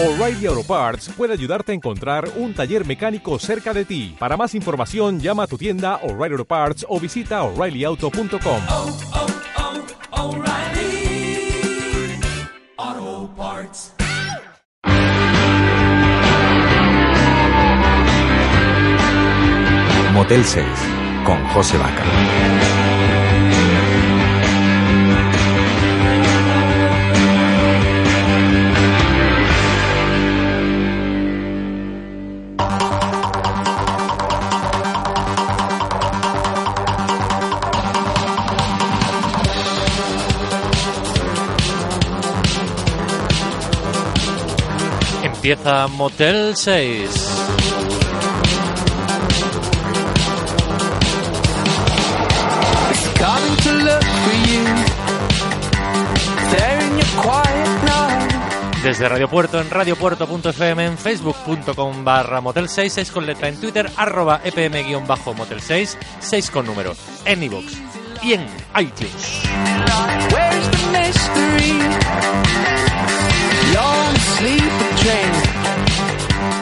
O'Reilly Auto Parts puede ayudarte a encontrar un taller mecánico cerca de ti. Para más información, llama a tu tienda O'Reilly Auto Parts o visita oreillyauto.com. oh, oh, O'Reilly Auto Parts. Motel 6 con José Vaca. Empieza Motel 6. Coming to look for you. There in your quiet night. Desde Radio Puerto en radiopuerto.fm, en facebook.com barra motel 6, 6 con letra en Twitter, arroba epm-motel 6, 6 con número, en iVoox y en iTunes.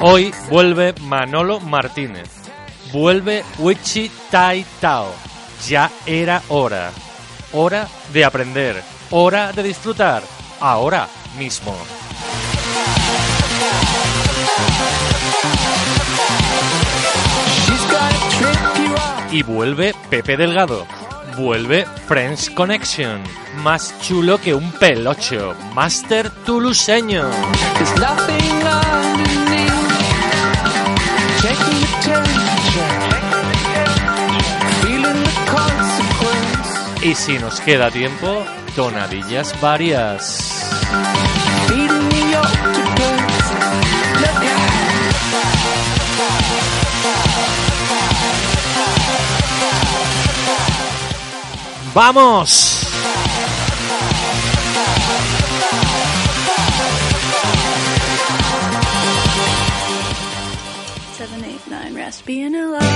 Hoy vuelve Manolo Martínez. Vuelve Wichi Tai Tao. Ya era hora. Hora de aprender. Hora de disfrutar. Ahora mismo. Y vuelve Pepe Delgado. Vuelve French Connection. Más chulo que un pelocho. Master tuluseño. Y si nos queda tiempo, tonadillas varias. ¡Vamos! Seven, eight, nine, raspy and alive.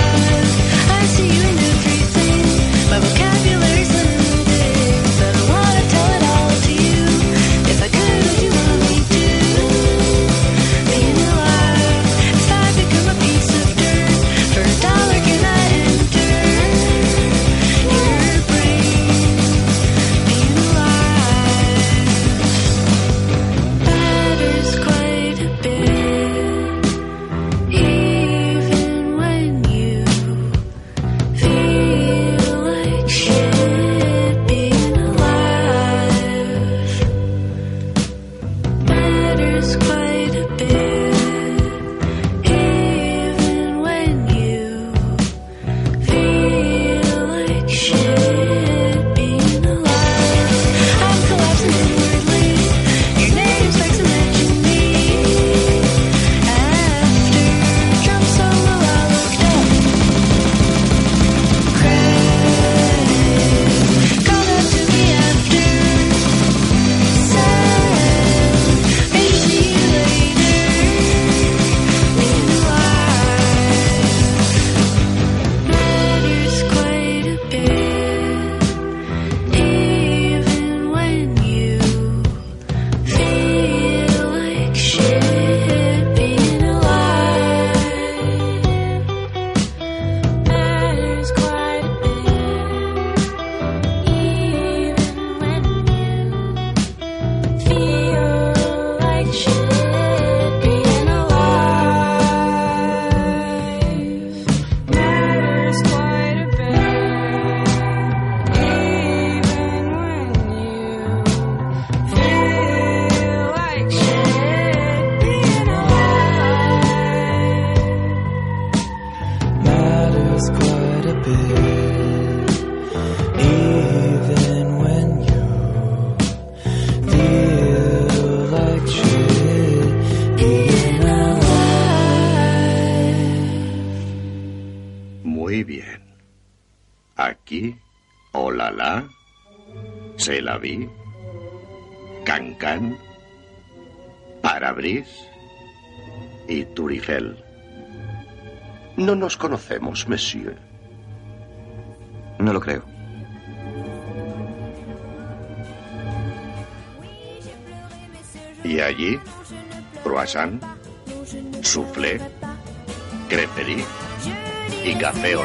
Conocemos, monsieur. No lo creo. ¿Y allí? croissant, soufflé, crêperie y café.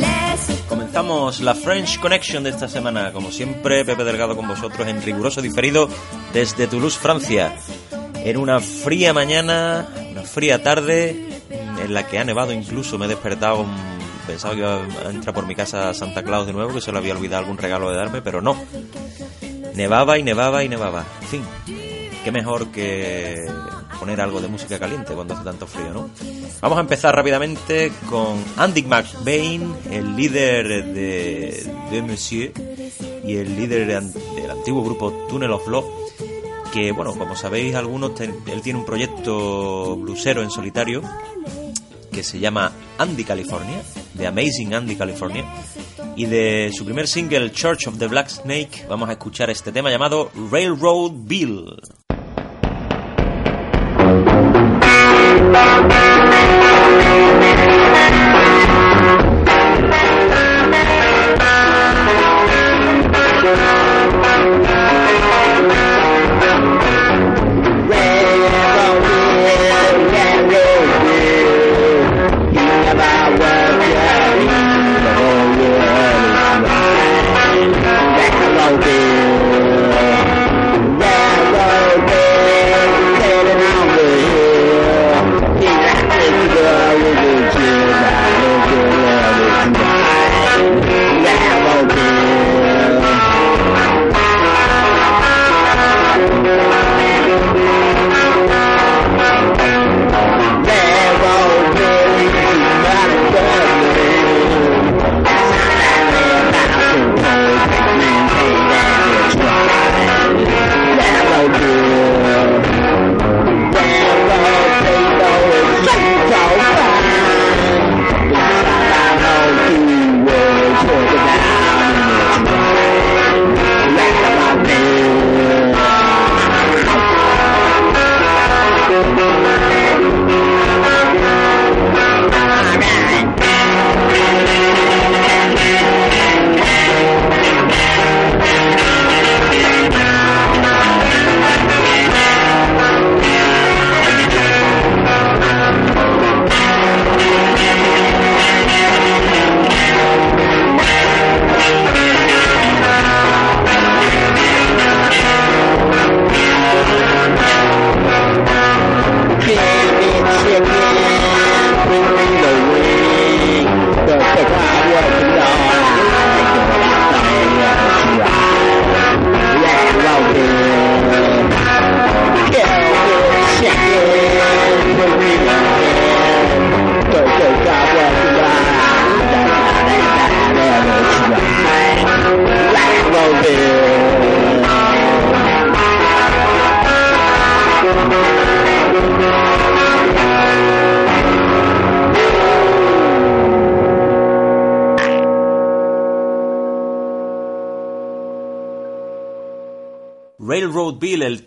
Laisse Comenzamos la French Connection de esta semana. Como siempre, Pepe Delgado con vosotros en riguroso diferido desde Toulouse, Francia. En una fría mañana, una fría tarde, en la que ha nevado incluso. Me he despertado, pensaba que iba a entrar por mi casa Santa Claus de nuevo, que se le había olvidado algún regalo de darme, pero no. Nevaba y nevaba y nevaba. En fin, qué mejor que poner algo de música caliente cuando hace tanto frío, ¿no? Vamos a empezar rápidamente con Andy McBain, el líder de, de Monsieur y el líder del antiguo grupo Tunnel of Love, que, bueno, como sabéis algunos, él tiene un proyecto blusero en solitario que se llama Andy California, The Amazing Andy California, y de su primer single Church of the Black Snake vamos a escuchar este tema llamado Railroad Bill.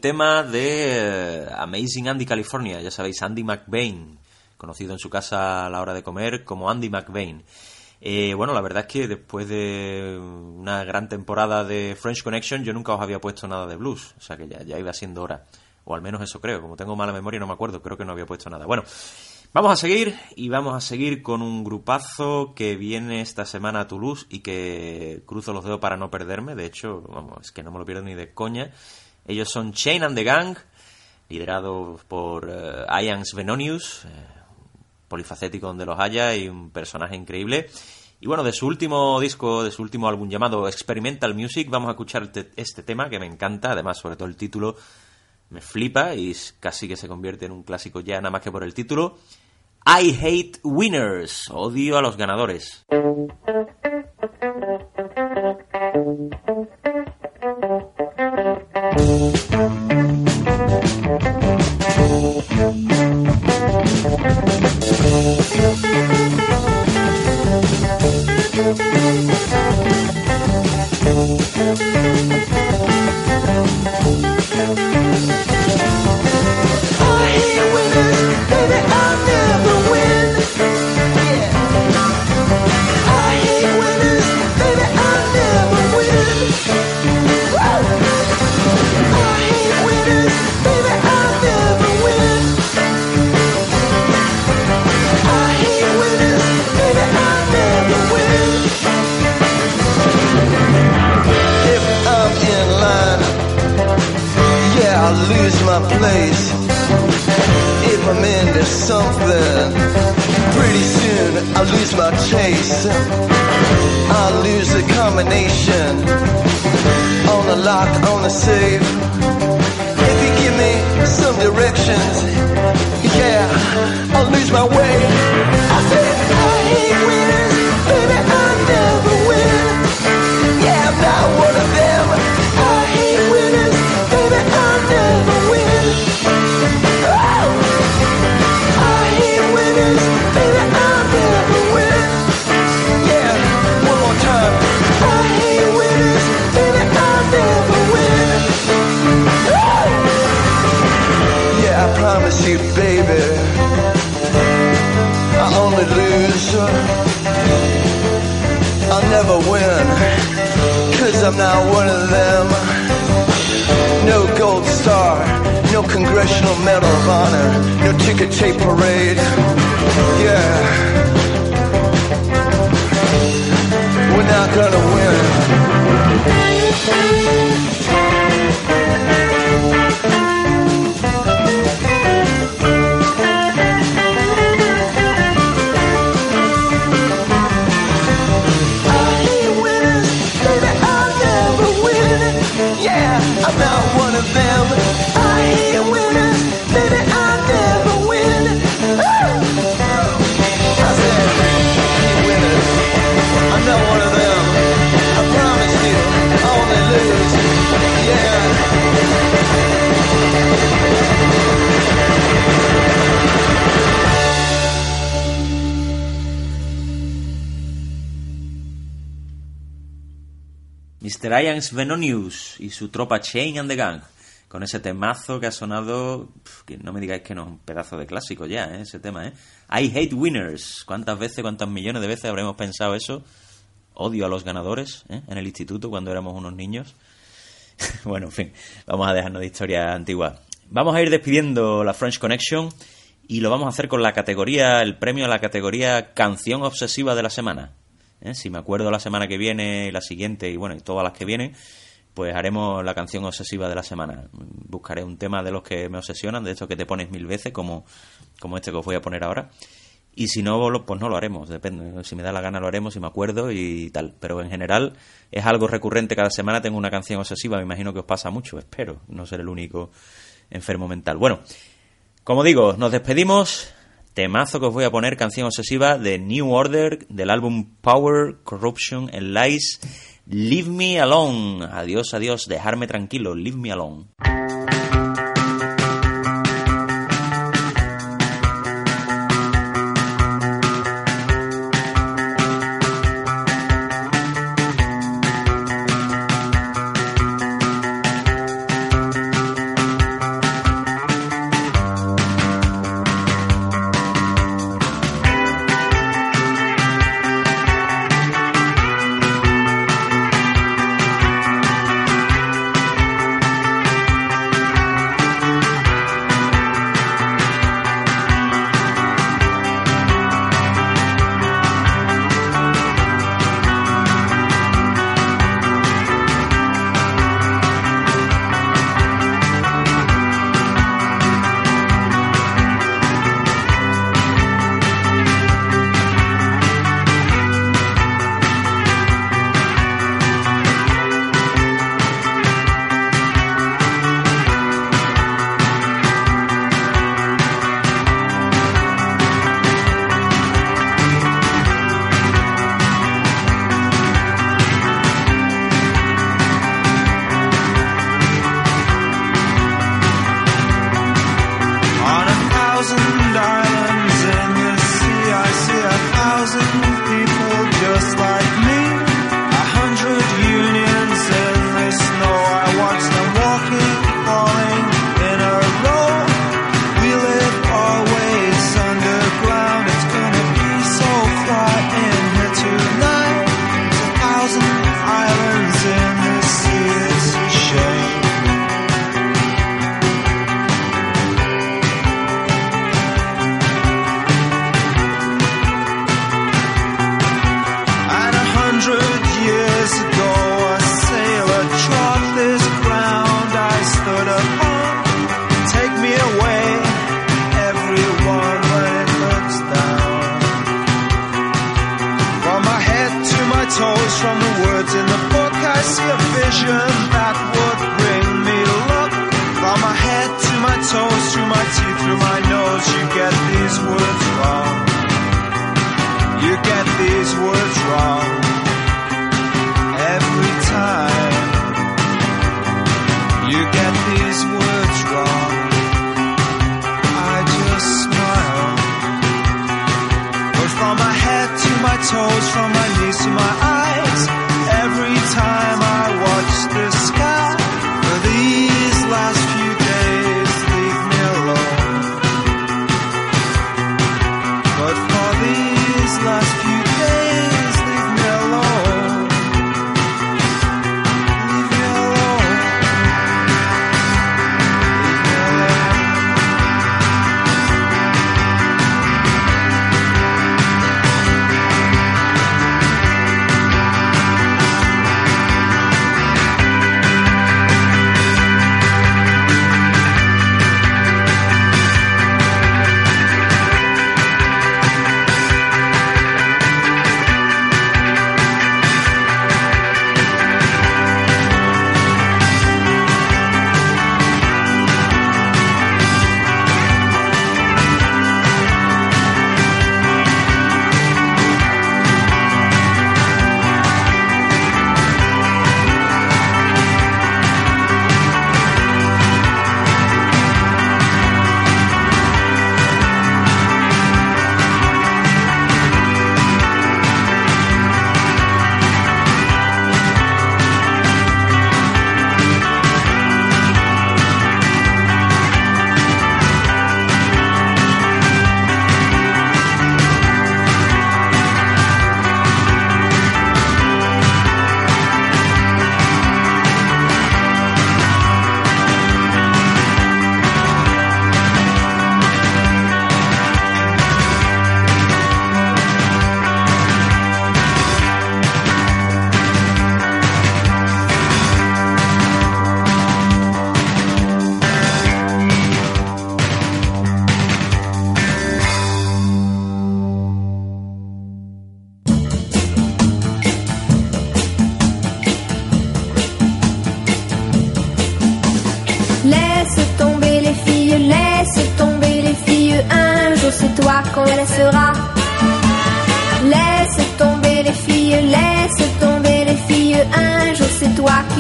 Tema de eh, Amazing Andy California, ya sabéis, Andy McBain, conocido en su casa a la hora de comer como Andy McBain. Eh, bueno, la verdad es que después de una gran temporada de French Connection yo nunca os había puesto nada de blues, o sea que ya, ya iba siendo hora, o al menos eso creo, como tengo mala memoria no me acuerdo, creo que no había puesto nada. Bueno, vamos a seguir y vamos a seguir con un grupazo que viene esta semana a Toulouse y que cruzo los dedos para no perderme, de hecho, vamos, es que no me lo pierdo ni de coña. Ellos son Chain and the Gang, liderados por eh, Ian Svenonius, eh, polifacético donde los haya y un personaje increíble. Y bueno, de su último disco, de su último álbum llamado Experimental Music, vamos a escuchar este, este tema que me encanta, además sobre todo el título me flipa y casi que se convierte en un clásico ya nada más que por el título. I hate winners, odio a los ganadores. Combination on the lock, on the safe. Win, cause I'm not one of them. No gold star, no congressional medal of honor, no ticker tape parade. Yeah. We're not gonna win. I'm not one of them. I I'll never win. I said, I'm not one of them. I promise you, I only lose. Yeah. Mr. Ian Svenonius y su tropa Chain and the Gang. Con ese temazo que ha sonado. que no me digáis que no es un pedazo de clásico ya, ¿eh? ese tema, ¿eh? I hate winners. ¿Cuántas veces, cuántas millones de veces habremos pensado eso? Odio a los ganadores, ¿eh? En el instituto cuando éramos unos niños. bueno, en fin, vamos a dejarnos de historia antigua. Vamos a ir despidiendo la French Connection y lo vamos a hacer con la categoría, el premio a la categoría Canción Obsesiva de la Semana. ¿Eh? Si me acuerdo la semana que viene, la siguiente y bueno, y todas las que vienen, pues haremos la canción obsesiva de la semana. Buscaré un tema de los que me obsesionan, de estos que te pones mil veces, como, como este que os voy a poner ahora. Y si no, pues no lo haremos, depende. Si me da la gana lo haremos, si me acuerdo y tal. Pero en general es algo recurrente, cada semana tengo una canción obsesiva, me imagino que os pasa mucho, espero, no ser el único enfermo mental. Bueno, como digo, nos despedimos. Temazo que os voy a poner, canción obsesiva de New Order, del álbum Power, Corruption and Lies. Leave me alone. Adiós, adiós, dejarme tranquilo. Leave me alone.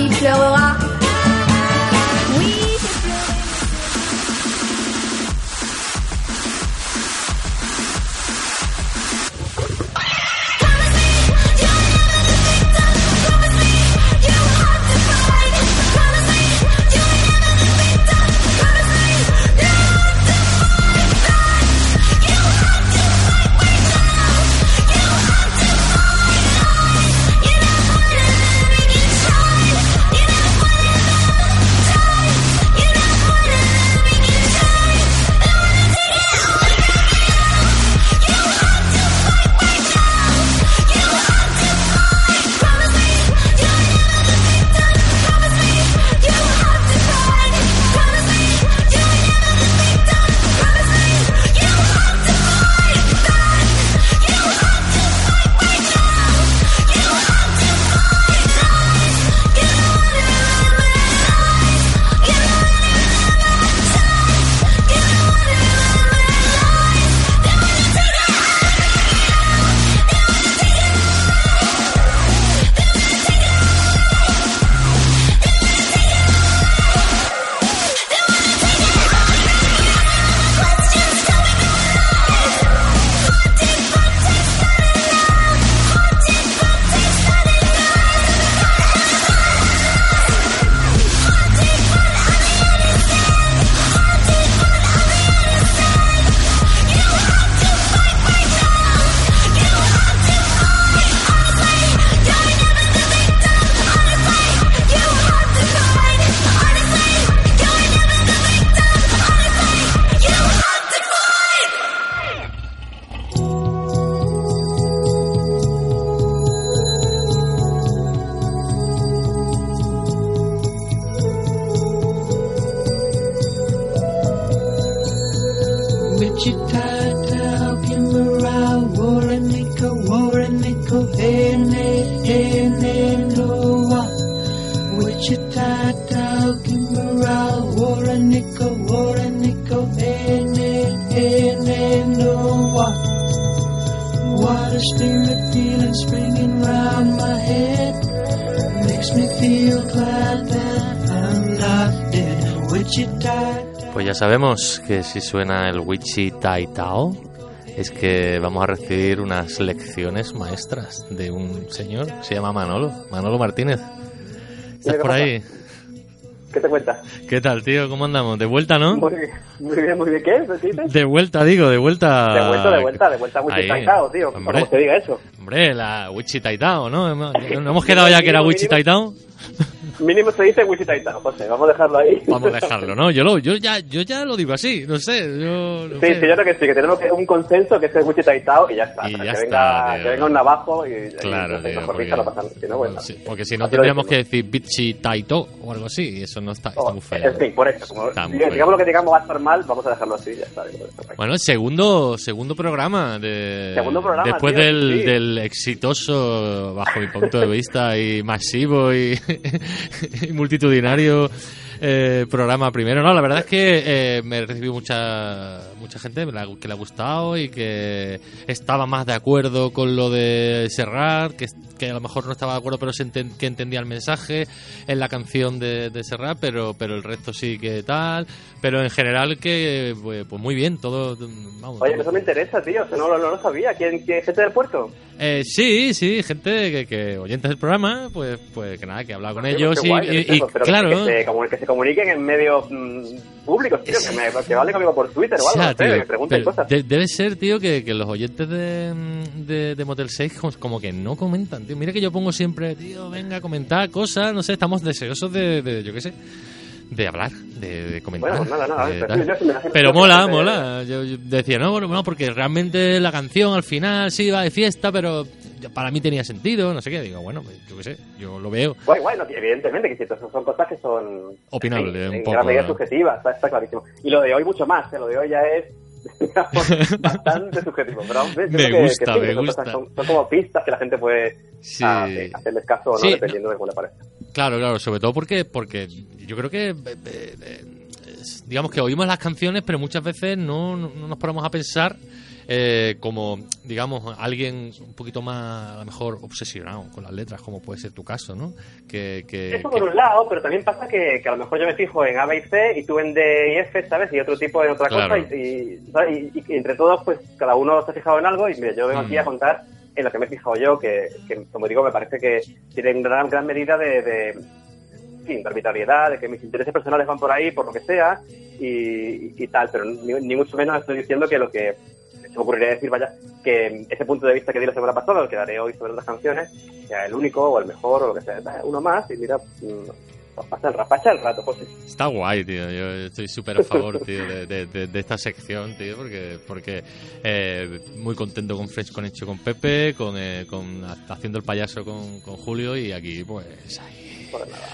jello. Sabemos que si suena el Wichi Tai Tao es que vamos a recibir unas lecciones maestras de un señor que se llama Manolo, Manolo Martínez. ¿Estás ¿qué por ahí? ¿Qué te cuentas? ¿Qué tal, tío? ¿Cómo andamos? ¿De vuelta, no? Muy bien, muy bien, muy bien. ¿Qué? ¿Qué dices? De vuelta, digo, de vuelta. De vuelta, de vuelta, de vuelta a tío. Hombre. como se diga eso. Hombre, la Wichita Tao, ¿no? ¿No hemos quedado ya que era Wichita Tao? Mínimo se dice Wichita Tao, José. Vamos a dejarlo ahí. Vamos a dejarlo, ¿no? Yo, lo, yo, ya, yo ya lo digo así, no sé. Yo, no Sí, sé. sí, yo creo que sí, que tenemos que- un consenso que es el Wichita Tao y ya está. Y que, ya venga, está, tío. que venga un navajo y, Claro, y, tío, porque- no pasa. Si no, bueno. Sí, porque si no tendríamos que decir Bichi Taito o algo así, y eso no está, está Oh, muy feo. En fin, por eso. Como, digamos feo. lo que digamos va a estar mal, vamos a dejarlo así y ya está. Bueno, el segundo, segundo programa de Segundo programa, después tío, del, sí. del exitoso, bajo mi punto de vista, y masivo y multitudinario eh, programa primero. No, la verdad es que eh, me he recibido mucha mucha gente que le ha gustado y que estaba más de acuerdo con lo de Serrat, que, que a lo mejor no estaba de acuerdo, pero se enten- que entendía el mensaje en la canción de, de Serrat, pero pero el resto sí que tal. Pero en general que pues, pues muy bien, todo vamos. Oye, eso me interesa, tío. No, lo- no lo sabía. ¿Quién, quién gente del puerto? eh, sí, sí, gente que, que oyentes del programa, pues, pues que nada, que he hablado con Tío, ellos y, guay, y- eso, y pero claro, Que se, como- que se comuniquen en medios mm, públicos, tío. Que, me, que vale conmigo por Twitter o algo. Ya, no sé, tío, que me pregunten cosas. de- debe ser, tío, que, que los oyentes de, de, de Motel 6 como, como que no comentan, tío. Mira que yo pongo siempre, tío, venga, comentar cosas, no sé, estamos deseosos de, de yo qué sé, de hablar, de, de comentar. Bueno, pues nada, nada, de pero yo me mola, mola. Yo, yo decía, no, bueno, no, porque realmente la canción al final sí iba de fiesta, pero para mí tenía sentido, no sé qué. Digo, bueno, pues, yo qué sé, yo lo veo. Guay, guay, no, evidentemente que sí, eso son cosas que son Opinable, en, un en poco, gran medida ¿no? subjetivas, está, está clarísimo. Y lo de hoy mucho más, ¿eh? lo de hoy ya es digamos, bastante subjetivo. Pero Me que- gusta, que sí, me gusta. son, son como pistas que la gente puede Sí. ah, sí, hacerles caso o no, Sí, dependiendo de cómo le parezca. Claro, claro, sobre todo porque, porque yo creo que, eh, eh, digamos que oímos las canciones, pero muchas veces no, no- no nos ponemos a pensar eh, como, digamos, alguien un poquito más, a lo mejor, obsesionado con las letras, como puede ser tu caso, ¿no? Que, que, Eso que- por un lado, pero también pasa que, que a lo mejor yo me fijo en A, B y C y tú en D y F, ¿sabes? Y otro tipo en otra Claro. cosa. Y, y, y- y entre todos, pues cada uno se ha fijado en algo. Y mira, yo vengo Mm. aquí a contar en lo que me he fijado yo, que, que, como digo, me parece que tiene en gran, gran medida de, de, fin, de arbitrariedad, de que mis intereses personales van por ahí, por lo que sea, y, y tal. Pero ni, ni mucho menos estoy diciendo que lo que se me ocurriría decir, vaya, que ese punto de vista que di la semana pasada, el que daré hoy sobre otras canciones, sea el único o el mejor o lo que sea. Uno más y mira, mm, pasa el, ra- pasa el rato, José. Está guay, tío. Yo estoy súper a favor, tío, de, de- de- de esta sección, tío, porque porque eh, muy contento con Fresh Connection con Pepe, con, eh, con haciendo el payaso con, con Julio y aquí, pues, ahí, Pues nada.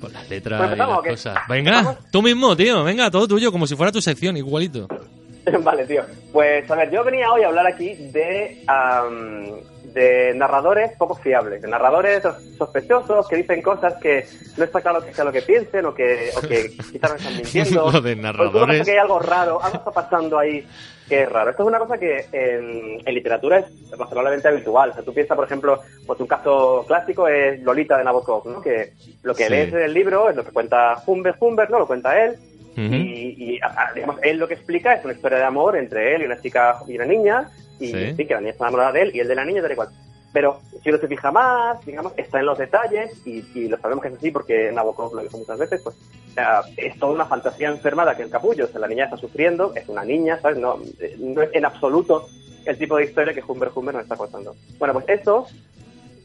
con las letras Pues y las cosas. Venga, tú mismo, tío, venga, todo tuyo, como si fuera tu sección, igualito. vale, tío. Pues a ver, yo venía hoy a hablar aquí de, am, de narradores poco fiables, de narradores sospechosos que dicen cosas que no está claro que sea lo que piensen o que, o que quizás no están mintiendo. Lo de narradores. que hay algo raro, algo está pasando ahí que es raro. Esto es una cosa que en, en literatura es razonablemente habitual. O sea, tú piensas, por ejemplo, pues un caso clásico es Lolita de Nabokov, ¿no? Que lo que Sí. lees en el libro es lo que cuenta Humbert, Humbert, ¿no? Lo cuenta él. Y, y, digamos, él lo que explica es una historia de amor entre él y una chica y una niña, y Sí. sí, que la niña está enamorada de él y él de la niña, tal y cual. Pero si uno se fija más, digamos, está en los detalles, y, y lo sabemos que es así porque Nabokov lo dijo muchas veces, pues sea, es toda una fantasía enfermada que el capullo, o sea, la niña está sufriendo, es una niña, ¿sabes? No, eh, no es en absoluto el tipo de historia que Humber Humber nos está contando. Bueno, pues eso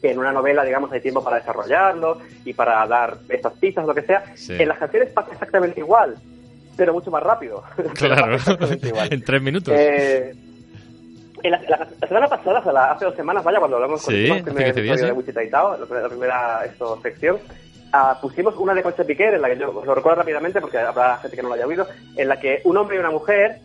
que en una novela, digamos, hay tiempo para desarrollarlo y para dar estas pistas, lo que sea. Sí. En las canciones pasa exactamente igual, pero mucho más rápido. Claro, en tres minutos. Eh, la, la- la semana pasada, o sea, la- hace dos semanas, vaya, cuando hablamos con Sí, el hace primer 15 días, episodio de. Wichita y Tao, la, primera esto, sección, ah, pusimos una de Concha Piquer, en la que yo os lo recuerdo rápidamente porque habrá gente que no lo haya oído, en la que un hombre y una mujer,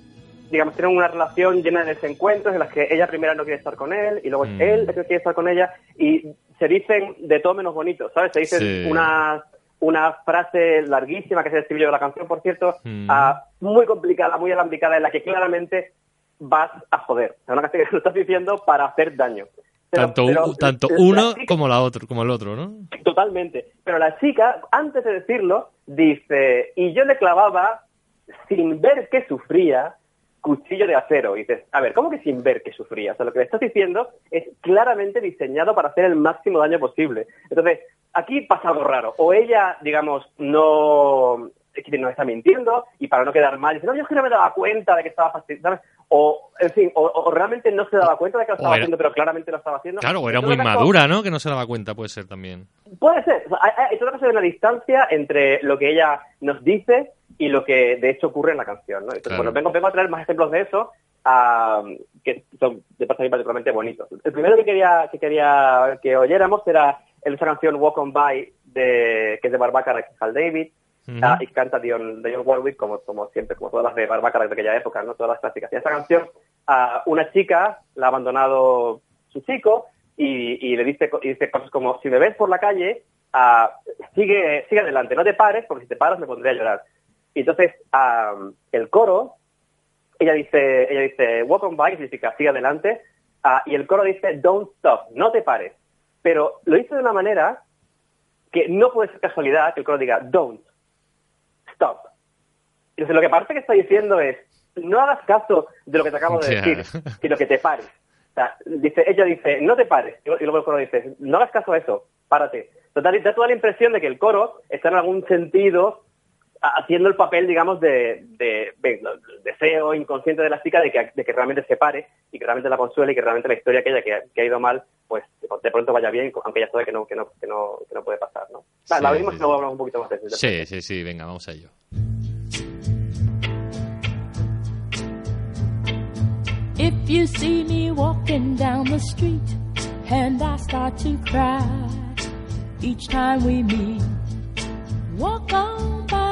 digamos, tienen una relación llena de desencuentros en las que ella primero no quiere estar con él y luego es Mm. él el que quiere estar con ella y se dicen de todo menos bonito, ¿sabes? Se dicen Sí. unas una frase larguísima que es el estribillo de la canción, por cierto, Mm. ah, muy complicada, muy alambicada, en la que claramente vas a joder. Es una canción que lo estás diciendo para hacer daño. Pero- tanto pero tanto la uno chica- como la otro, como el otro, ¿no? Totalmente. Pero la chica, antes de decirlo, dice, y yo le clavaba, sin ver que sufría, cuchillo de acero. Y dices, a ver, ¿cómo que sin ver que sufría? O sea, lo que le estás diciendo es claramente diseñado para hacer el máximo daño posible. Entonces, aquí pasa algo raro. O ella, digamos, no es que nos está mintiendo y para no quedar mal dice, no, yo es que no me daba cuenta de que estaba fastidiando. O, en fin, o, o realmente no se daba cuenta de que lo estaba era- haciendo, pero claramente lo estaba haciendo. Claro, o era muy madura, ¿no? Que no se daba cuenta, puede ser también. Puede ser. O sea, hay, una distancia entre lo que ella nos dice y lo que de hecho ocurre en la canción. ¿no? Entonces, Claro. bueno, vengo, vengo a traer más ejemplos de eso que son de paso particularmente bonitos. El primero que quería que quería que oyéramos era esa canción Walk On By, de, que es de Barbacara Hal David. Ah, y canta Dion, Dionne Warwick como, como siempre, como todas las de Barbacara de aquella época, ¿no? todas las clásicas. Y esta canción, una chica la ha abandonado su chico y, y le dice, y dice cosas como, si me ves por la calle, ah, sigue, sigue adelante, no te pares, porque si te paras me pondré a llorar. Y entonces ah, el coro, ella dice, ella dice, walk on by, significa sigue adelante, y el coro dice, don't stop, no te pares. Pero lo dice de una manera que no puede ser casualidad que el coro diga, don't stop. Entonces lo que parece que está diciendo es, no hagas caso de lo que te acabo de Ya. decir, sino que te pares. O sea, dice, ella dice, no te pares. Y luego el coro dice, no hagas caso a eso, párate. Total, da toda la impresión de que el coro está en algún sentido haciendo el papel, digamos, de, de, de- del deseo inconsciente de la chica de que, de que realmente se pare y que realmente la consuele y que realmente la historia aquella que, ha- que ha ido mal, pues de pronto vaya bien, aunque ella sabe que no, que no, que no, que no puede pasar, ¿no? Sí, la oímos sí, y luego hablamos un poquito más de eso. Sí, sí, sí, venga, vamos a ello. If you see me walking down the street and I start to cry each time we meet, walk on by.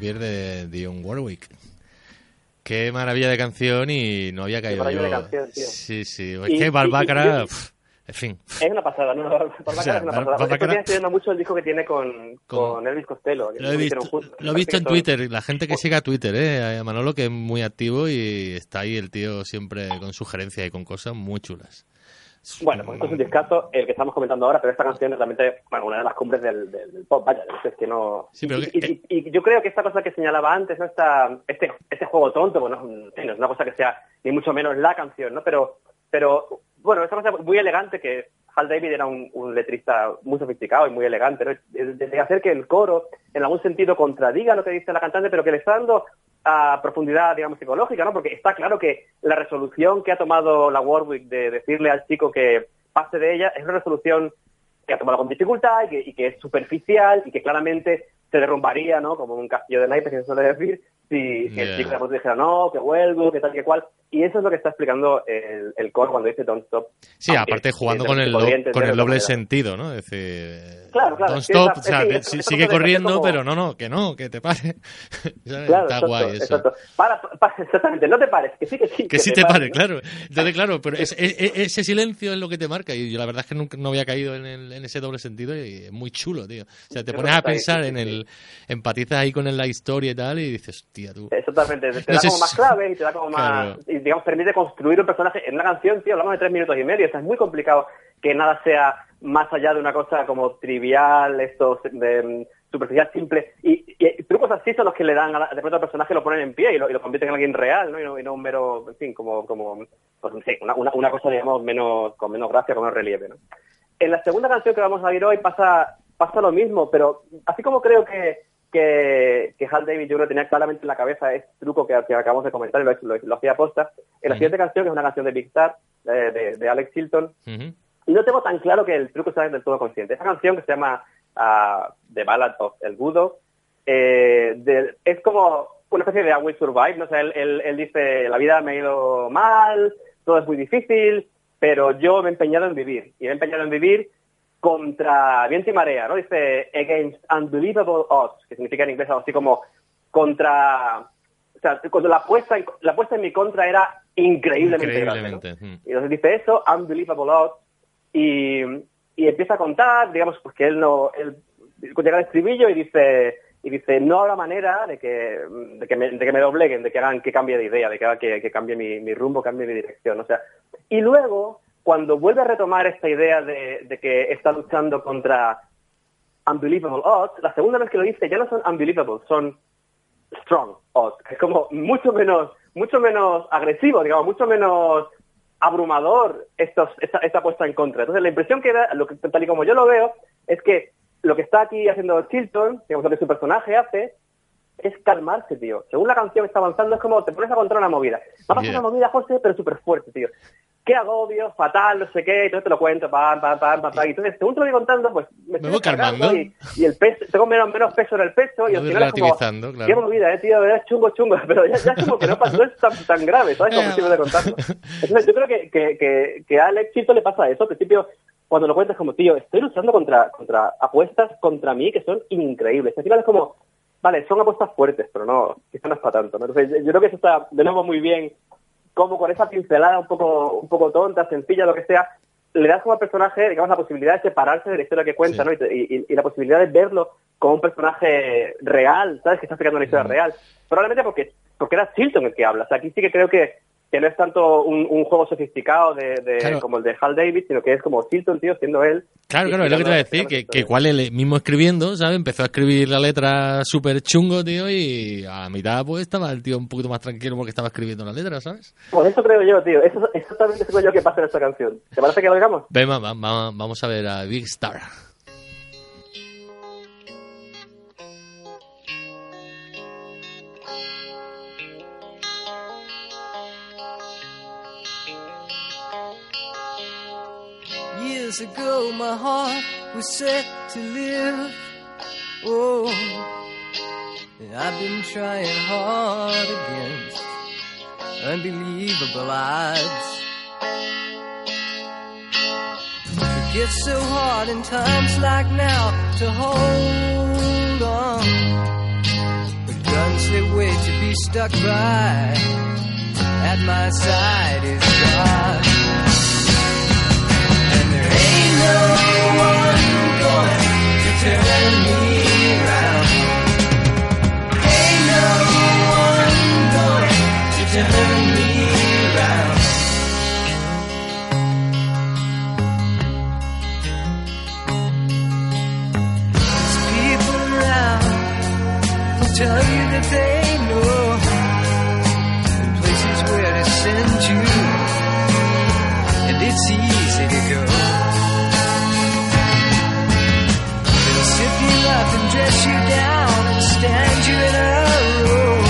Pierde Dion Warwick. qué maravilla de canción y no había caído maravilla yo. de canción, tío. Sí, sí. Es Y- que pf, en fin. Es una pasada, ¿no? Barbácara O sea, es una pasada. Estudiando mucho el disco que tiene con, con Elvis Costello. Lo he visto, juntos. lo he visto en Twitter, la gente que siga Twitter, ¿eh? A Manolo que es muy activo y está ahí el tío siempre con sugerencias y con cosas muy chulas. Bueno, pues esto es un discazo, el que estamos comentando ahora, pero esta canción es realmente, bueno, una de las cumbres del, del- del pop, vaya, es que no... Sí, pero y, que- y- y- y yo creo que esta cosa que señalaba antes, ¿no? Esta, este, este juego tonto, bueno, no es una cosa que sea ni mucho menos la canción, ¿no? Pero, pero bueno, esta cosa muy elegante que Hal David era un, un letrista muy sofisticado y muy elegante, ¿no? De- de hacer que el coro, en algún sentido, contradiga lo que dice la cantante, pero que le está dando a profundidad, digamos, psicológica, ¿no? Porque está claro que la resolución que ha tomado la Warwick de decirle al chico que pase de ella es una resolución que ha tomado con dificultad y que, es superficial y que claramente se derrumbaría, ¿no? Como un castillo de naipes, que se suele decir, si Yeah. el chico después dijera, no, que vuelvo, que tal, que cual. Y eso es lo que está explicando el, el coro cuando dice Don't Stop. Sí, Aunque, aparte jugando eh, con el, con de el doble sentido, ¿no? Es decir, Claro, claro, don't es que stop, o sea, es que de- esa sigue de- corriendo, como- pero no, no, que no, que te pare. Claro, Está exacto, guay eso. exacto. Para, para- exactamente, no te pares, que sí, que sí. Que sí te pare, claro. Entonces, claro, pero es- es- es- ese silencio es lo que te marca. Y yo la verdad es que nunca no había caído en, el- en ese doble sentido y es muy chulo, tío. O sea, te pones a que pensar ahí, en sí, el... Empatizas ahí con la historia y tal y dices, hostia, tú... Exactamente, te No da sé como más clave y te da como más, y digamos, permite construir un personaje en una canción, tío, hablamos de tres minutos y medio, o sea, es muy complicado que nada sea más allá de una cosa como trivial, esto de, mm, superficial, simple, y, y trucos así son los que le dan, a la- de pronto al personaje lo ponen en pie y lo, y lo convierten en alguien real, ¿no? Y no, y no un mero, en fin, como, como pues, sí, una, una, una cosa, digamos, menos, con menos gracia, con menos relieve, ¿no? En la segunda canción que vamos a oír hoy pasa, pasa lo mismo, pero así como creo que, que, que Hal David yo creo tenía claramente en la cabeza este truco que, que acabamos de comentar y lo, lo, lo hacía aposta, en la siguiente canción, que es una canción de Big Star, de, de- de Alex Hilton, y no tengo tan claro que el truco sea del todo consciente. Esa canción que se llama ah, The Ballad of El Budo eh, de- es como una especie de I Will Survive, ¿no? O sea, él, él- él dice, la vida me ha ido mal, todo es muy difícil, pero yo me he empeñado en vivir. Y me he empeñado en vivir contra viento y marea, ¿no? Dice, against unbelievable odds, que significa en inglés algo así como contra... O sea, cuando la apuesta, en, la apuesta en mi contra era increíblemente, grande, mm. Y entonces dice eso, unbelievable odds, y, y empieza a contar, digamos, pues que él no, él llega al estribillo y dice, y dice, no habrá manera de que, de que, me, de que me dobleguen, de que hagan que cambie de idea, de que haga que, que cambie mi, mi rumbo, cambie mi dirección, o sea, y luego, cuando vuelve a retomar esta idea de, de que está luchando contra unbelievable odds, la segunda vez que lo dice ya no son unbelievable, son strong odds, que es como mucho menos, mucho menos agresivo, digamos, mucho menos abrumador estos, esta, esta puesta en contra. Entonces la impresión que da, lo que, tal y como yo lo veo, es que lo que está aquí haciendo Chilton, digamos lo que su personaje hace, es calmarse, tío. Según la canción está avanzando, es como te pones a contar una movida. Va a pasar Yeah. una movida, José, pero súper fuerte, tío. Qué agobio, fatal, no sé qué, y entonces te lo cuento, pam, pam, pam, pam, pam. Y entonces, según te lo voy contando, pues me, estoy voy calmando. Y, y el peso, tengo menos, menos peso en el pecho y al final es como, claro. qué movida, eh, tío, es chungo, chungo, pero ya, ya es como que no, no es tan, tan grave, ¿sabes? Como estoy de contarlo. Entonces, yo creo que, que, que, que a Alex le pasa eso. Al principio, cuando lo cuentas, como, tío, estoy luchando contra, contra apuestas contra mí que son increíbles. Al final es como, vale, son apuestas fuertes, pero no, quizá no es para tanto. ¿no? Entonces, yo creo que eso está, de nuevo, muy bien. Como con esa pincelada un poco, un poco tonta, sencilla, lo que sea, le das como al personaje, digamos, la posibilidad de separarse de la historia que cuenta, Sí. ¿no? Y, y- y la posibilidad de verlo como un personaje real, ¿sabes? Que está explicando una historia real. Probablemente porque, porque era Chilton el que habla. O sea, aquí sí que creo que, que no es tanto un, un juego sofisticado de, de- Claro. como el de Hal David, sino que es como Chilton, tío, siendo él. Claro, claro, es lo que te iba a decir, que, que cual él mismo escribiendo, ¿sabes? Empezó a escribir la letra súper chungo, tío, y a la mitad pues estaba el tío un poquito más tranquilo porque estaba escribiendo la letra, ¿sabes? Por eso creo yo, tío. Eso es exactamente creo yo que pasa en esta canción. ¿Te parece que lo digamos? Ven, va- va- va- vamos a ver a Big Star. Years ago, my heart was set to live. Oh, and I've been trying hard against unbelievable odds. It gets so hard in times like now to hold on. The guns that wait to be stuck by. At my side is God. Places where to send you, and it's easy to go. Up and dress you down and stand you in a row,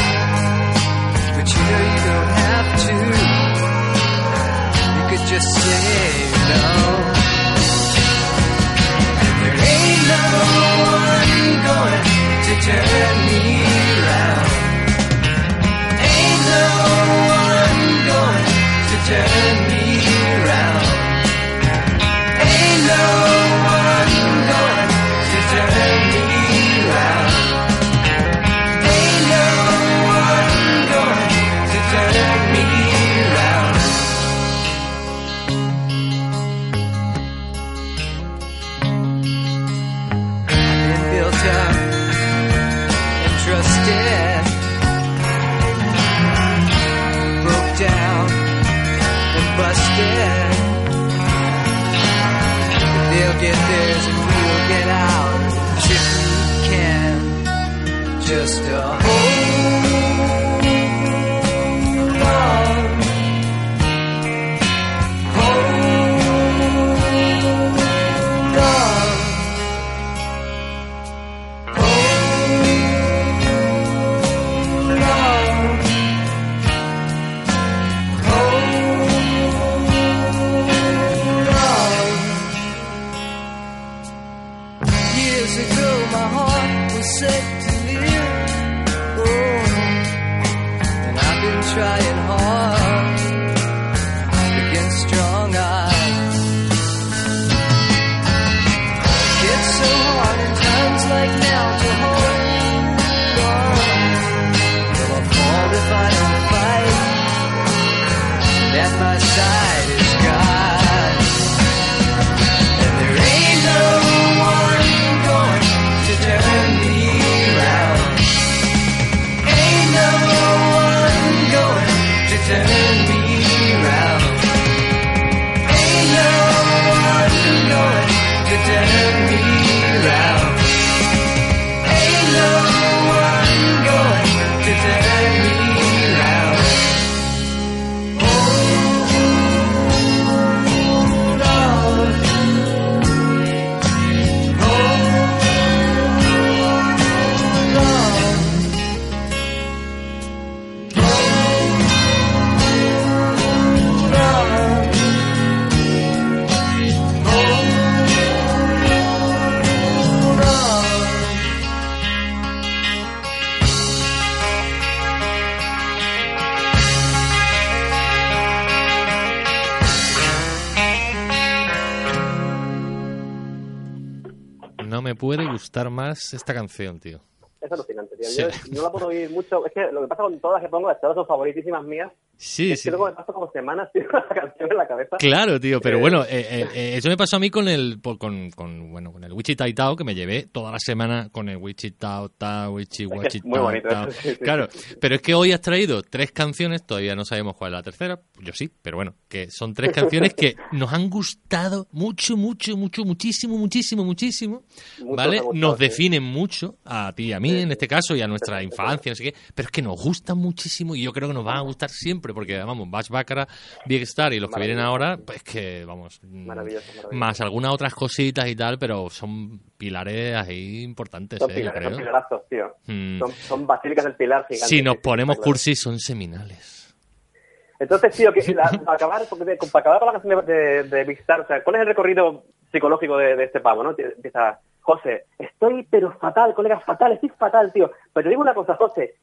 but you know you don't have to. You could just say no. There ain't no one going to turn más esta canción, tío. Es alucinante, tío. Sí. Yo no la puedo oír mucho. Es que lo que pasa con todas las que pongo, las todas son favoritísimas mías. Sí, es sí. que luego me paso como semanas, tío, la canción en la cabeza. Claro, tío, pero Eh, bueno, eh, eh, eh, eso me pasó a mí con el con, con, bueno, con el Wichita y Tao, que me llevé toda la semana con el Wichita Tao, Wichi, Es que es Wichita muy bonito Tao. eso, sí, Claro, sí, pero es que hoy has traído tres canciones, todavía no sabemos cuál es la tercera, yo sí, pero bueno, que son tres canciones que nos han gustado mucho, mucho, mucho, muchísimo, muchísimo, muchísimo, Mucho ¿vale? nos ha gustado, Nos sí. definen mucho, a ti y a mí en este caso, y a nuestra infancia, no sé qué, pero es que nos gustan muchísimo y yo creo que nos van a gustar siempre, porque vamos, Bash Baccarat, Big Star y los que vienen ahora, pues que, vamos, mm, Maravilloso, maravilloso. más algunas otras cositas y tal, pero son pilares ahí importantes, Son eh, yo pilares, son creo. pilarazos, tío. Mm. Son, son basílicas del pilar gigante. Si nos ponemos está claro. cursi, son seminales. Entonces, tío, que la- para, acabar, porque para acabar con la canción de, de, de Big Star, o sea, ¿cuál es el recorrido psicológico de, de este pavo, no? Empieza, José, estoy pero fatal, colega, fatal, estoy fatal, tío. Pero te digo una cosa, José,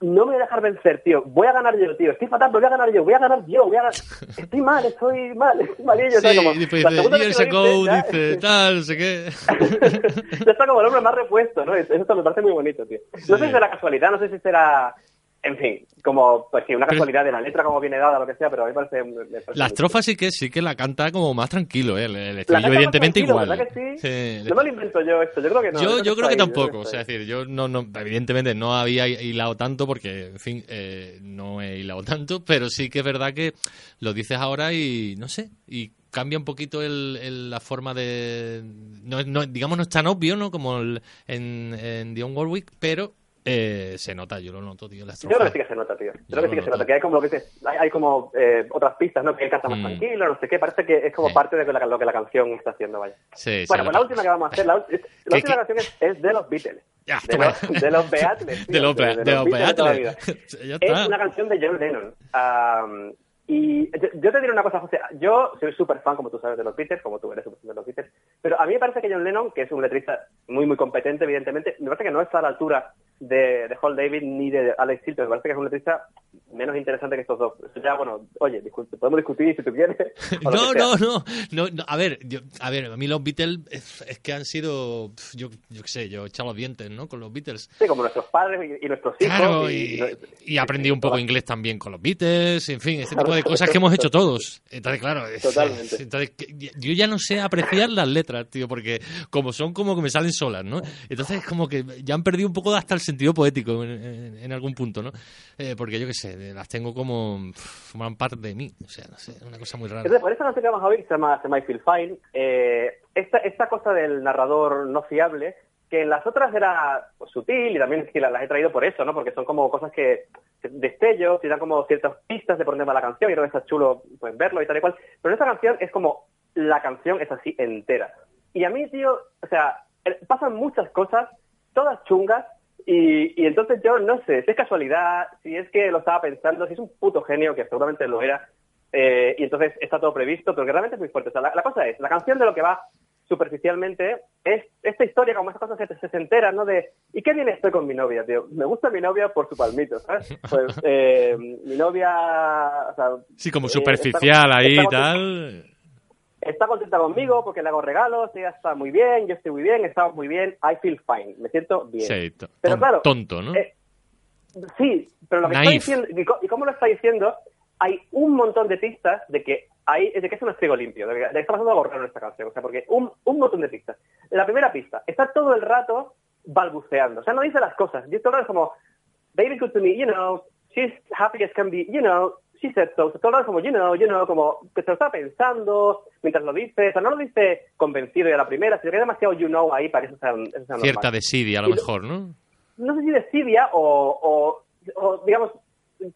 no me voy a dejar vencer, tío. Voy a ganar yo, tío. Estoy fatal, pero voy a ganar yo. Voy a ganar yo. Voy a ganar... Estoy mal, estoy mal, estoy malillo. Sí, ¿sabes? Como, dice, Years ago, dice, tal, no sé qué. ya está como el hombre más repuesto, ¿no? Eso me parece muy bonito, tío. No sé si será casualidad, no sé si será... En fin, como, pues sí, una Pero- casualidad de la letra, como viene dada, lo que sea, pero a mí me parece... me parece La estrofa sí que sí que la canta como más tranquilo, ¿eh? El, estribillo, evidentemente, igual. ¿verdad que sí? Sí. No me lo invento yo esto, yo creo que no. yo, yo creo que ahí, tampoco, o sea, es decir, yo no, no, evidentemente no había hilado tanto porque, en fin, eh, no he hilado tanto, pero sí que es verdad que lo dices ahora y, no sé, y cambia un poquito el, el- la forma de... No, no- digamos, no es tan obvio, ¿no? Como el- en, en The Warwick, pero eh, se nota, yo lo noto, tío, la Yo creo que sí que se nota, tío. Yo Yo creo que sí que se nota. Que hay como lo que hay, hay como eh, otras pistas, ¿no? Que él canta más Mm. tranquilo, no sé qué. Parece que es como Sí. parte de lo que la, lo que la canción está haciendo, vaya. Sí, bueno, pues la última que vamos a hacer, la, ul- la ¿Qué- última canción es, es de los Beatles. Ya, de, los, de los Beatles. tío, De los Be- de los Beatles de toda la Beatles. vida. Ya Es una canción de John Lennon. Am, y yo, yo te diré una cosa, José. Yo soy súper fan, como tú sabes, de los Beatles, como tú eres súper fan de los Beatles. Pero a mí me parece que John Lennon, que es un letrista muy, muy competente, evidentemente, me parece que no está a la altura de, de Hall David ni de Alex Hilton. Me parece que es un letrista menos interesante que estos dos. Ya, bueno, oye, discu- podemos discutir si tú quieres. No, no, no, no, no, A ver, yo, a ver, a mí los Beatles es, es que han sido, yo, yo qué sé, yo he echado los dientes, ¿no? Con los Beatles. Sí, como nuestros padres y, y nuestros hijos. Claro, y, y, y aprendí un poco inglés también con los Beatles, en fin, este tipo de cosas que hemos hecho todos. Entonces, claro, Totalmente. entonces, yo ya no sé apreciar las letras, tío, porque como son como que me salen solas, ¿no? Entonces, es como que ya han perdido un poco hasta el sentido poético en, en- en algún punto, ¿no? Eh, porque yo qué sé, las tengo como, forman parte de mí, o sea, no sé, una cosa muy rara. Entonces, por esa canción que vamos a oír, se llama, se llama Feel Fine, eh, esta, esta cosa del narrador no fiable, que en las otras era pues, sutil y también es que las, he traído por eso, ¿no? Porque son como cosas que, destellos y dan como ciertas pistas de por dónde va la canción y creo está chulo pues, verlo y tal y cual. Pero esta canción es como la canción es así entera. Y a mí, tío, o sea, eh, pasan muchas cosas, todas chungas, y, entonces yo no sé si es casualidad, si es que lo estaba pensando, si es un puto genio, que seguramente lo era, eh, y entonces está todo previsto, pero que realmente es muy fuerte. O sea, la cosa es, la canción de lo que va superficialmente es esta historia, como esas cosas que te- se, enteran, ¿no? De, ¿y qué bien estoy con mi novia, tío? Me gusta mi novia por su palmito, ¿sabes? Pues eh, mi novia... O sea, Sí, como eh, superficial está- ahí y está- tal. Está contenta conmigo porque le hago regalos, ella está muy bien, yo estoy muy bien, estamos muy bien, I feel fine, me siento bien. Sí, Pero claro, tonto, ¿no? eh, sí, pero lo que está Naif. diciendo, y, co- y cómo lo está diciendo, hay un montón de pistas de que hay, de que es un estrigo limpio, de que, está pasando algo raro en esta canción, o sea, porque un, un montón de pistas. La primera pista, está todo el rato balbuceando, o sea, no dice las cosas, y todo el rato es como, baby good to me, you know, she's happy as can be, you know, she said so, O sea, todo el rato como, you know, you know, como que se lo está pensando mientras lo dice, o sea, no lo dice convencido y a la primera, sino que hay demasiado you know ahí para que eso sea, eso sea Cierta normal. desidia, a lo Y lo- mejor, ¿no? no sé si desidia o, o, o, digamos,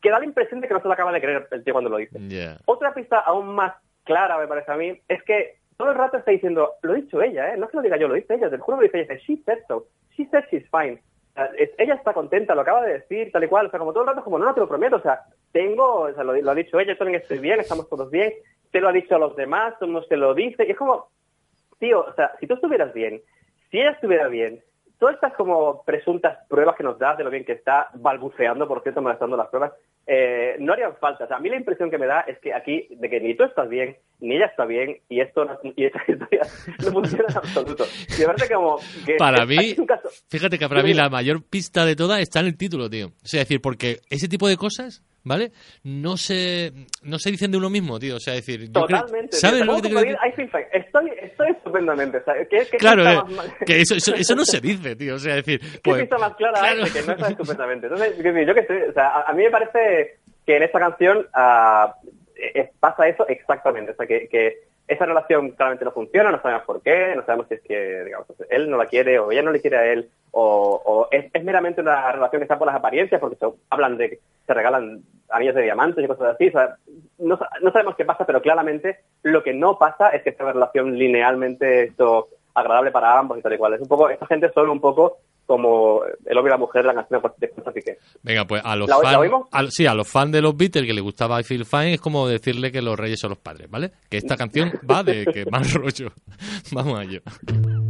que da la impresión de que no se lo acaba de creer el tío cuando lo dice. Otra pista aún más clara, me parece a mí, es que todo el rato está diciendo, lo ha dicho ella, ¿eh? No que lo diga yo, lo dice ella, te lo juro lo dice ella. Dice, She said so. She said she's fine. O sea, es- ella está contenta, lo acaba de decir, tal y cual. O sea, como todo el rato, como, no, no te lo prometo. O sea, tengo, o sea, lo, lo ha dicho ella, yo también estoy bien, estamos todos bien. Te lo ha dicho a los demás, todo el mundo se lo dice. Y es como, tío, o sea, si tú estuvieras bien, si ella estuviera bien, todas estas como presuntas pruebas que nos das de lo bien que está, balbuceando, por cierto, molestando las pruebas, eh, no harían falta. O sea, a mí la impresión que me da es que aquí, de que ni tú estás bien, ni ella está bien, y esto no, y esta historia no funciona en absoluto. Y me parece como que Para mí, aquí es un caso- fíjate que para mí la mayor pista de todas está en el título, tío. O sea, es decir, porque ese tipo de cosas, ¿vale? No se, no se dicen de uno mismo, tío. O sea, es decir, yo creo- Totalmente. ¿sabes lo que te quiero fine. Estoy, estoy estupendamente. ¿qué- qué Claro, eh, más que eso, eso, eso no se dice, tío. O sea, es decir, ¿Qué pues, pista más clara claro. de que no está estupendamente? Entonces, decir, yo que sé, o sea, a, mí me parece que en esta canción eh, pasa eso exactamente. O sea, que, que esa relación claramente no funciona, no sabemos por qué, no sabemos si es que, digamos, él no la quiere o ella no le quiere a él, o, o es, es meramente una relación que está por las apariencias, porque se, hablan de que se regalan anillos de diamantes y cosas así. O sea, no, no sabemos qué pasa, pero claramente lo que no pasa es que una relación linealmente esto agradable para ambos y tal y cual. Es un poco, esta gente son un poco como el hombre y la mujer la canción de Piqué. Venga, pues a los ¿La- la fans, sí, a los fans de los Beatles que les gustaba I Feel Fine es como decirle que los reyes son los padres, ¿vale? Que esta canción va de que más rollo. Vamos a ello. Thank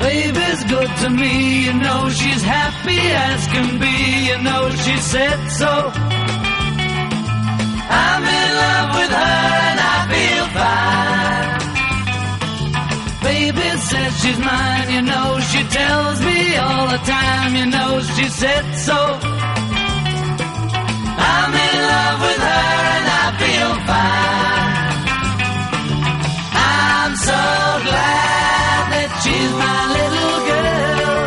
Baby's good to me, you know she's happy as can be, you know she said so. I'm in love with her. Says she's mine, you know she tells me all the time, you know she said so. I'm in love with her and I feel fine. I'm so glad that she's my little girl.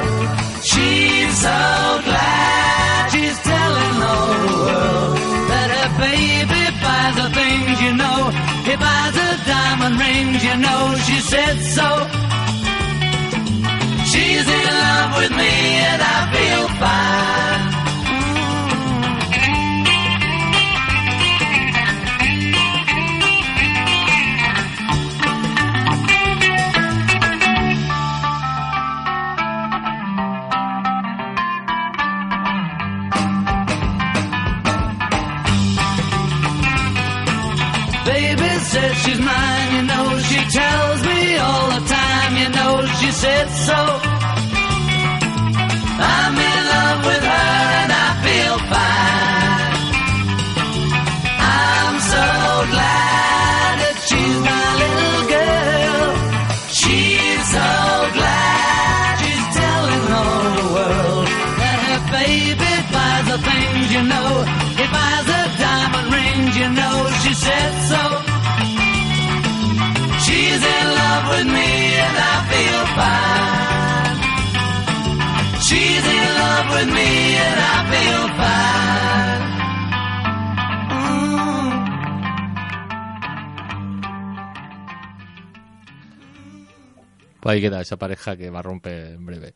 She's so glad she's telling all the world that her baby buys her things, you know. He buys her diamond rings, you know. She said so. With me and I feel fine. Baby says she's mine, you know she tells me all the time, you know she said so. Said so. She's in love with me and I feel fine. She's in love with me and I feel fine. Pues ahí queda esa pareja que va a romper en breve.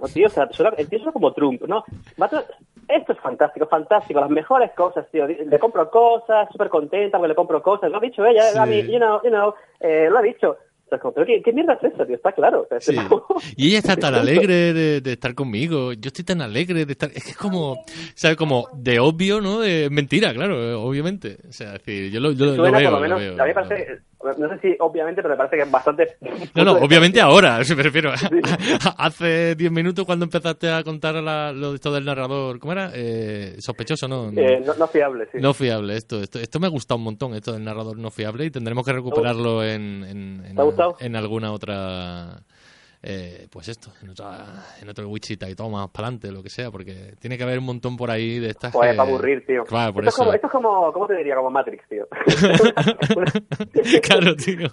No, tío, o sea, suena- el tío suena como Trump, ¿no? Va a Esto es fantástico, fantástico, las mejores cosas, tío. Le compro cosas, súper contenta porque le compro cosas. Lo ha dicho ella, Sí. a mí, you know, you know, eh, lo ha dicho. Pero ¿qué, qué mierda es eso, tío? Está claro. O sea, Sí. es como- Y ella está tan alegre de, de estar conmigo. Yo estoy tan alegre de estar. Es que es como, ¿sabes? Como de obvio, ¿no? De mentira, claro, eh, obviamente. O sea, es decir, yo lo, yo lo veo. por lo veo. a mí me parece, no sé si obviamente, pero me parece que es bastante... No, no, obviamente ahora, me refiero. Hace 10 minutos cuando empezaste a contar la- lo de esto del narrador, ¿cómo era? Eh, sospechoso, ¿no? No, Eh, no, no fiable, sí. no fiable, esto, esto. Esto me ha gustado un montón, esto del narrador no fiable, y tendremos que recuperarlo en, en, en alguna otra. Eh, pues esto, en, otra, en otro Wichita y todo más para adelante, lo que sea, porque tiene que haber un montón por ahí de estas. Que- para aburrir, tío. Claro, por esto, eso. Es como, esto es como, ¿cómo te diría? Como Matrix, tío. claro, tío.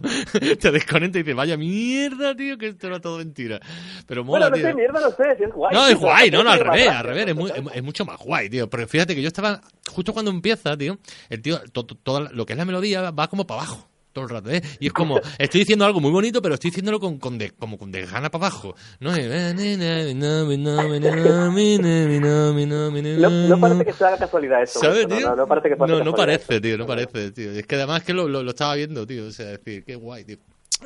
Te desconecta y dices, vaya mierda, tío, que esto era todo mentira. Pero mola, bueno, no tío. sé, mierda, no sé, si es guay. No, es guay, no, no, al revés, al revés, es, muy- es- es mucho más guay, tío. Pero fíjate que yo estaba, justo cuando empieza, tío, el tío, to- to- lo que es la melodía va como para abajo. Todo el rato, ¿eh? Y es como, estoy diciendo algo muy bonito, pero estoy diciéndolo con, con de, como con desgana para abajo. ¿No? No, no parece que sea casualidad eso. ¿Sabes, esto, no, tío? No, no parece que pase No, no casualidad. parece, tío, no parece, tío. Es que además que lo, lo, lo estaba viendo, tío. O sea, decir, qué guay, tío.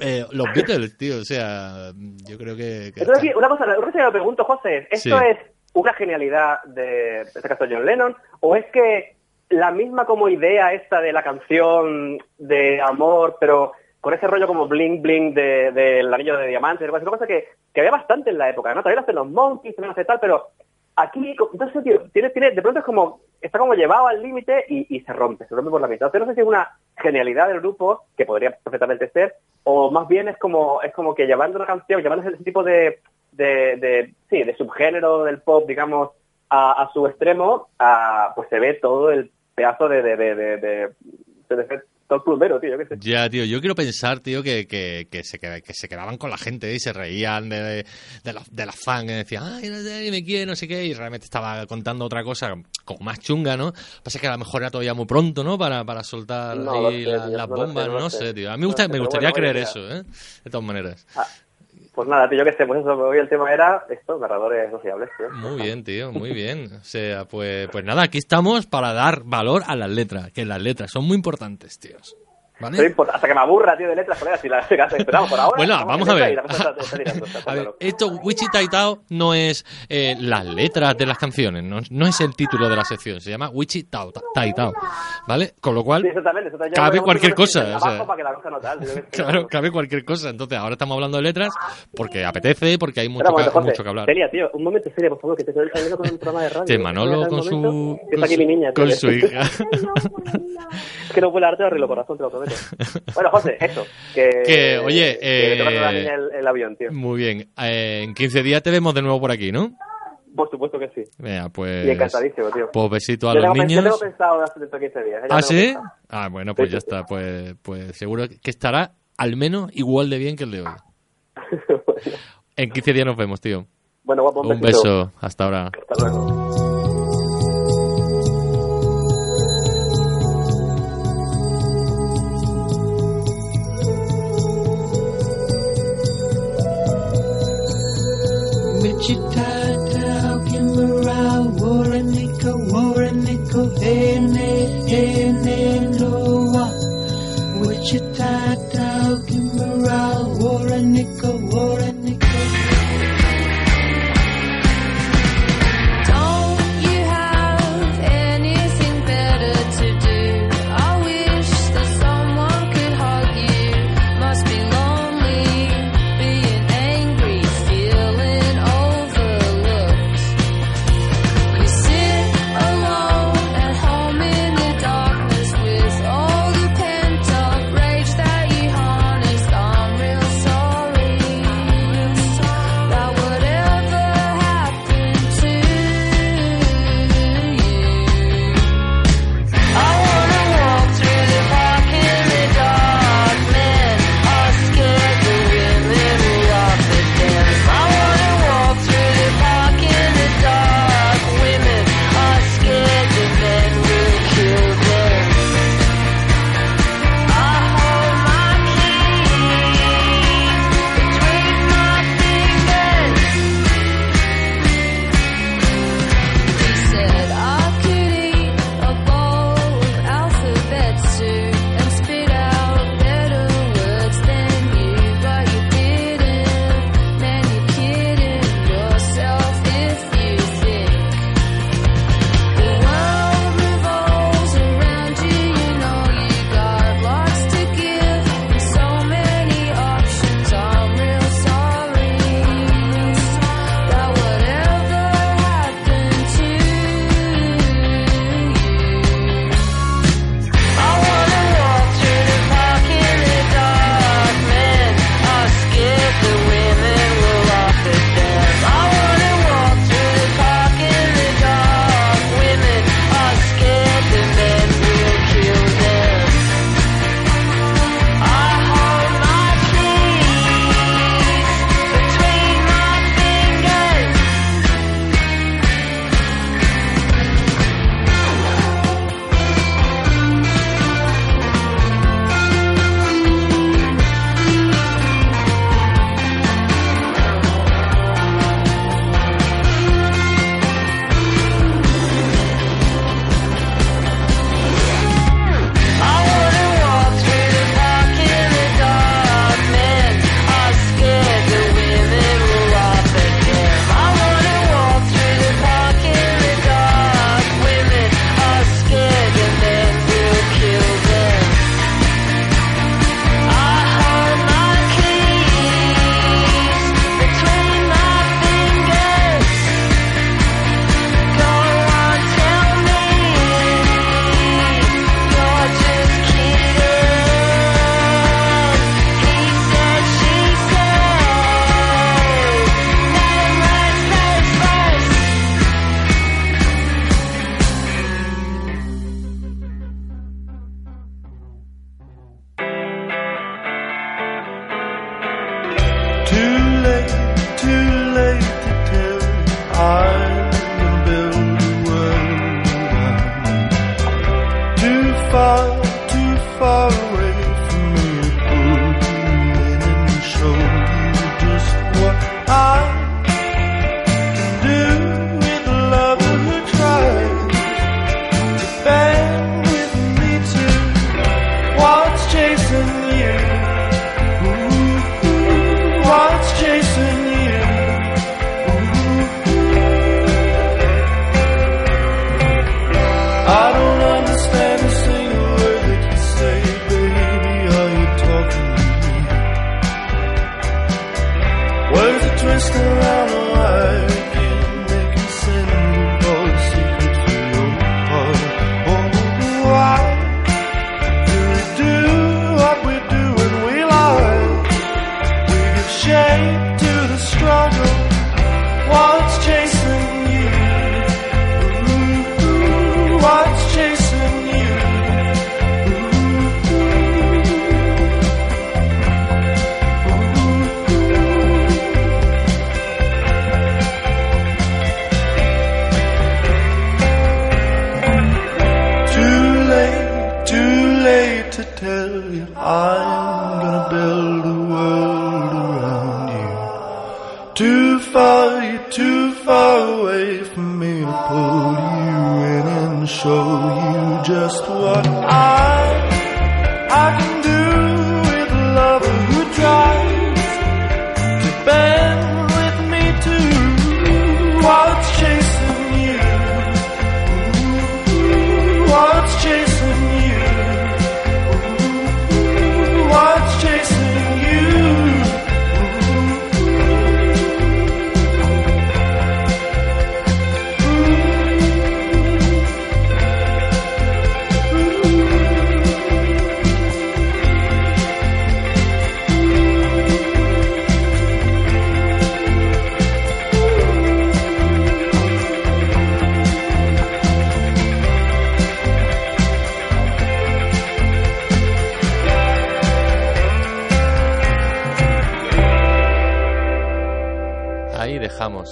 Eh, los Beatles, tío, o sea, yo creo que... que Entonces, una cosa, una cosa que me pregunto, José, ¿esto Sí. es una genialidad de, en este caso, John Lennon? ¿O es que la misma como idea esta de la canción de amor, pero con ese rollo como bling bling del de, del anillo de diamantes, es una cosa que, que había bastante en la época, ¿no? También lo hacen los Monkeys, también lo tal, pero aquí, no sé, tío, tiene, tiene, de pronto es como, está como llevado al límite y, se rompe, se rompe por la mitad. Entonces no sé si es una genialidad del grupo, que podría perfectamente ser, o más bien es como, es como que llevando una canción, llevando ese tipo de, de, de, sí, de subgénero del pop, digamos, a, a su extremo, a, pues se ve todo el pedazo de, de, de, de, de, de, de- plumero, tío, yo qué sé. Ya, tío, yo quiero pensar, tío, que, que, que, se, que, se quedaban con la gente y se reían de, de, los, de las fans que decían, ay, no sé, me quiere, no sé qué, y realmente estaba contando otra cosa como más chunga, ¿no? Pasa que a lo mejor era todavía muy pronto, ¿no? Para, para soltar No ahí sé, la- tío, las no lo sé, bombas, no no, sé, tío. A mí me, gusta, me gustaría bueno, creer eso, ¿eh? De todas maneras. Pues nada, tío, qué sé, pues eso, hoy el tema era esto, narradores no fiables, tío. Muy bien, tío, muy bien. O sea, pues, pues nada, aquí estamos para dar valor a las letras, que las letras son muy importantes, tíos. Hasta que me aburra, tío, de letras, colega, si la esperamos por ahora. Bueno, vamos a ver. A ver, esto, Wichita y Tao no es eh, las letras de las canciones, no, no es el título de la sección, se llama Wichita y Tao, ¿vale? Con lo cual, Sí, cabe cualquier cosa, yo- o sea. abajo para que la cosa no tal, yo qué sé. claro, cabe cualquier cosa. Entonces, ahora estamos hablando de letras porque apetece, porque hay mucho, que, mucho que hablar. Celia, tío, un momento serio, por favor, que te estoy hablando con un programa de radio. Manolo ¿Me das con su, con su, mi niña. tío. con su hija. Es que no puedo darte horrible corazón, te lo prometo. Bueno, José, eso. Que, Que, oye, que eh, el, el avión, tío. Muy bien. Eh, en 15 días te vemos de nuevo por aquí, ¿no? Por supuesto que sí. Venga, pues. Y encantadísimo, tío. Pues besito a Yo los tengo, niños. Yo tengo pensado hace dentro de 15 días. ¿eh? ¿Ah, sí? pensado. Ah, bueno, pues Sí, ya sí, está. Pues, pues seguro que estará al menos igual de bien que el de hoy. En 15 días nos vemos, tío. Bueno, guapo, un, Un beso. Hasta ahora. Hasta luego. Wichita, Kimberall,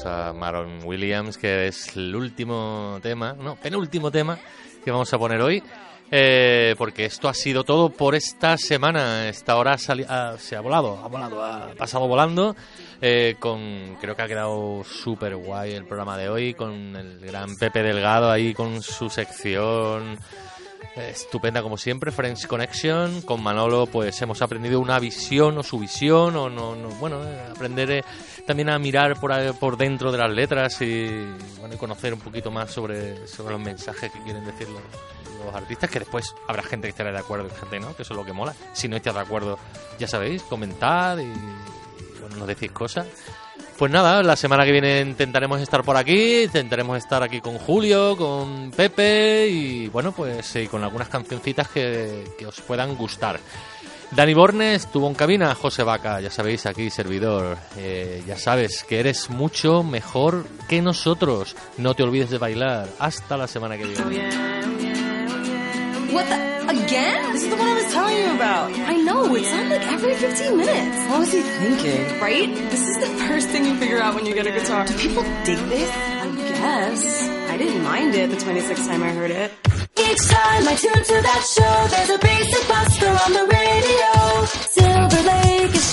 A Maron Williams, que es el último tema, no, penúltimo tema que vamos a poner hoy. eh, porque esto ha sido todo por esta semana. Esta hora ah, se ha volado, ha volado, ha pasado volando. eh, con Creo que ha quedado súper guay el programa de hoy, con el gran Pepe Delgado ahí con su sección estupenda como siempre, Friends Connection. Con Manolo pues hemos aprendido una visión o su visión, o no, no- bueno, eh, aprender eh, también a mirar por, ahí- por dentro de las letras y, bueno, conocer un poquito más sobre, los mensajes que quieren decir los, artistas, que después habrá gente que estará de acuerdo y gente no, que eso es lo que mola. Si no estáis de acuerdo, ya sabéis, comentad y, nos decís cosas. Pues nada, la semana que viene intentaremos estar por aquí, intentaremos estar aquí con Julio, con Pepe y bueno, pues con algunas cancioncitas que, que os puedan gustar. Dani Borne estuvo en cabina, José Vaca, ya sabéis, aquí servidor. Eh, ya sabes que eres mucho mejor que nosotros. No te olvides de bailar. Hasta la semana que viene. What the? Again? This is the one I was telling you about. I know, it's on like every 15 minutes. What was he thinking? Right? This is the first thing you figure out when you get a guitar. Do people dig this? I guess. I didn't mind it the 26th time I heard it. Each time I tune to that show, there's a basic buster on the radio. Silver Lake is